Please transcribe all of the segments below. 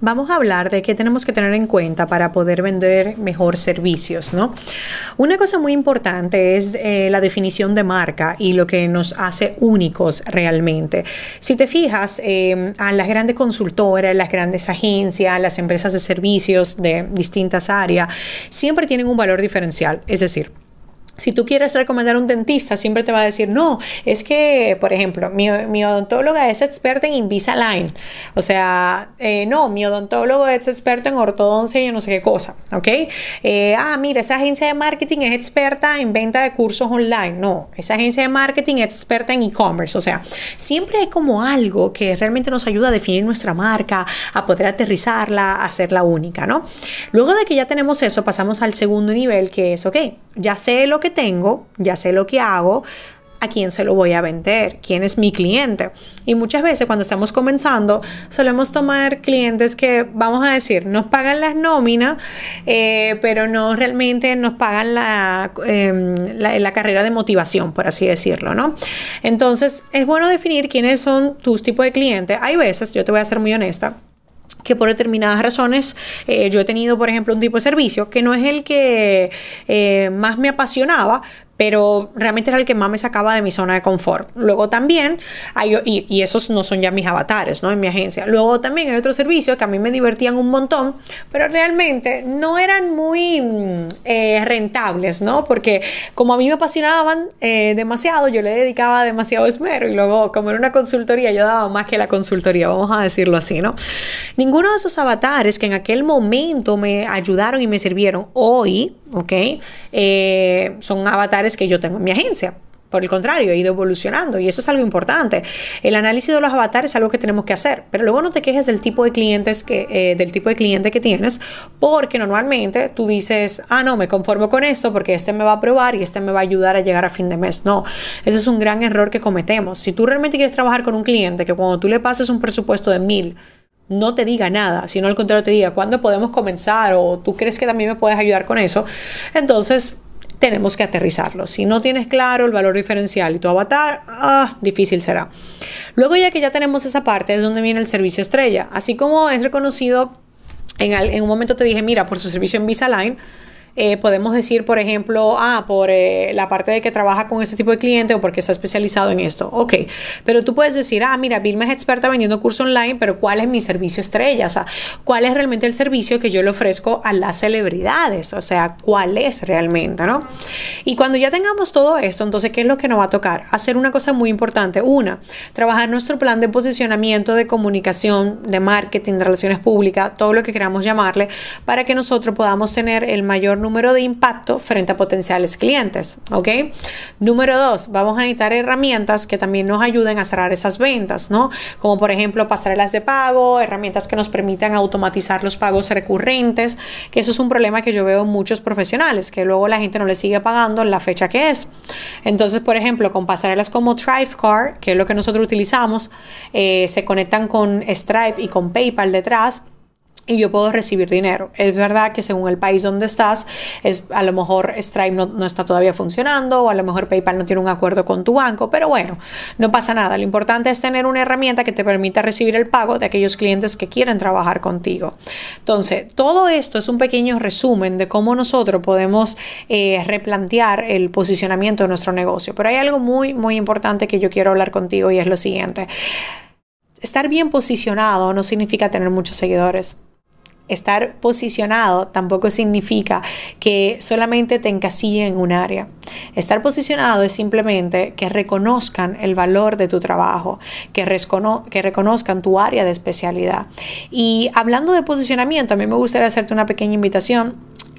Vamos a hablar de qué tenemos que tener en cuenta para poder vender mejor servicios, ¿no? Una cosa muy importante es eh, la definición de marca y lo que nos hace únicos realmente. Si te fijas, eh, a las grandes consultoras, las grandes agencias, las empresas de servicios de distintas áreas, siempre tienen un valor diferencial. Es decir, si tú quieres recomendar a un dentista, siempre te va a decir, no, es que, por ejemplo, mi, odontóloga es experta en Invisalign. O sea, eh, no, mi odontólogo es experto en ortodoncia y no sé qué cosa, ¿ok? Eh, ah, mira, esa agencia de marketing es experta en venta de cursos online. No, esa agencia de marketing es experta en e-commerce. O sea, siempre hay como algo que realmente nos ayuda a definir nuestra marca, a poder aterrizarla, a hacerla única, ¿no? Luego de que ya tenemos eso, pasamos al segundo nivel, que es, ok, ya sé lo que tengo, ya sé lo que hago, a quién se lo voy a vender, quién es mi cliente. Y muchas veces cuando estamos comenzando, solemos tomar clientes que, vamos a decir, nos pagan las nóminas, eh, pero no realmente nos pagan em, la, la, carrera de motivación, por así decirlo, ¿no? Entonces, es bueno definir quiénes son tus tipos de clientes. Hay veces, yo te voy a ser muy honesta, que por determinadas razones eh, yo he tenido, por ejemplo, un tipo de servicio que no es el que eh, más me apasionaba, pero realmente era el que más me sacaba de mi zona de confort. Luego también, hay, y, esos no son ya mis avatares, ¿no? En mi agencia. Luego también hay otros servicios que a mí me divertían un montón, pero realmente no eran muy mm, eh, rentables, ¿no? Porque como a mí me apasionaban eh, demasiado, yo le dedicaba demasiado esmero y luego como era una consultoría, yo daba más que la consultoría, vamos a decirlo así, ¿no? Ninguno de esos avatares que en aquel momento me ayudaron y me sirvieron hoy, ¿ok? Eh, son avatares que yo tengo en mi agencia. Por el contrario, he ido evolucionando y eso es algo importante. El análisis de los avatares es algo que tenemos que hacer, pero luego no te quejes del tipo de clientes que, eh, del tipo de cliente que tienes, porque normalmente tú dices, ah, no, me conformo con esto porque este me va a probar y este me va a ayudar a llegar a fin de mes. No, ese es un gran error que cometemos. Si tú realmente quieres trabajar con un cliente que cuando tú le pases un presupuesto de mil, no te diga nada, sino al contrario te diga cuándo podemos comenzar o tú crees que también me puedes ayudar con eso, entonces tenemos que aterrizarlo. Si no tienes claro el valor diferencial y tu avatar, ah, difícil será. Luego ya que ya tenemos esa parte es donde viene el servicio estrella. Así como es reconocido, en, en un momento te dije, mira, por su servicio en Visaline, eh, podemos decir, por ejemplo, ah, por eh, la parte de que trabaja con ese tipo de cliente o porque está especializado en esto. Ok, pero tú puedes decir, ah, mira, Vilma es experta vendiendo curso online, pero ¿cuál es mi servicio estrella? O sea, ¿cuál es realmente el servicio que yo le ofrezco a las celebridades? O sea, ¿cuál es realmente, no? Y cuando ya tengamos todo esto, entonces, ¿qué es lo que nos va a tocar? Hacer una cosa muy importante. Una, trabajar nuestro plan de posicionamiento, de comunicación, de marketing, de relaciones públicas, todo lo que queramos llamarle, para que nosotros podamos tener el mayor número número de impacto frente a potenciales clientes. ¿Ok? Número dos, vamos a necesitar herramientas que también nos ayuden a cerrar esas ventas, ¿no? Como por ejemplo pasarelas de pago, herramientas que nos permitan automatizar los pagos recurrentes, que eso es un problema que yo veo en muchos profesionales, que luego la gente no le sigue pagando la fecha que es. Entonces, por ejemplo, con pasarelas como Thrivecard, que es lo que nosotros utilizamos, eh, se conectan con Stripe y con PayPal detrás y yo puedo recibir dinero. Es verdad que según el país donde estás, es, a lo mejor Stripe no, está todavía funcionando o a lo mejor PayPal no tiene un acuerdo con tu banco, pero bueno, no pasa nada. Lo importante es tener una herramienta que te permita recibir el pago de aquellos clientes que quieren trabajar contigo. Entonces, todo esto es un pequeño resumen de cómo nosotros podemos eh, replantear el posicionamiento de nuestro negocio. Pero hay algo muy, muy importante que yo quiero hablar contigo y es lo siguiente. Estar bien posicionado no significa tener muchos seguidores estar posicionado tampoco significa que solamente te encasillen en un área. Estar posicionado es simplemente que reconozcan el valor de tu trabajo, que, que reconozcan tu área de especialidad. Y hablando de posicionamiento, a mí me gustaría hacerte una pequeña invitación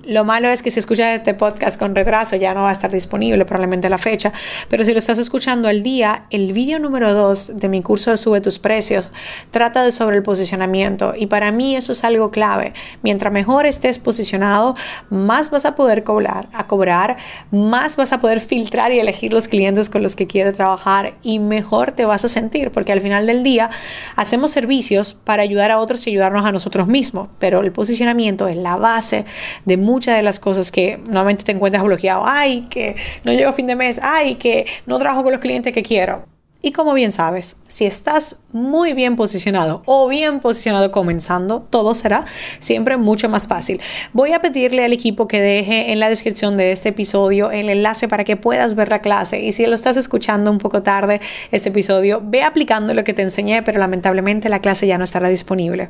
Lo malo es que si escuchas este podcast con retraso ya no va a estar disponible probablemente la fecha, pero si lo estás escuchando al día, el vídeo número 2 de mi curso de Sube tus precios trata de sobre el posicionamiento. Y para mí eso es algo clave. Mientras mejor estés posicionado, más vas a poder cobrar, a cobrar, más vas a poder filtrar y elegir los clientes con los que quieres trabajar y mejor te vas a sentir, porque al final del día hacemos servicios para ayudar a otros y ayudarnos a nosotros mismos, pero el posicionamiento es la base de muchas de las cosas que normalmente te encuentras bloqueado. Ay, que no llego a fin de mes, ay, que no trabajo con los clientes que quiero. Y como bien sabes, si estás muy bien posicionado o bien posicionado comenzando, todo será siempre mucho más fácil. Voy a pedirle al equipo que deje en la descripción de este episodio el enlace para que puedas ver la clase. Y si lo estás escuchando un poco tarde, este episodio, ve aplicando lo que te enseñé, pero lamentablemente la clase ya no estará disponible.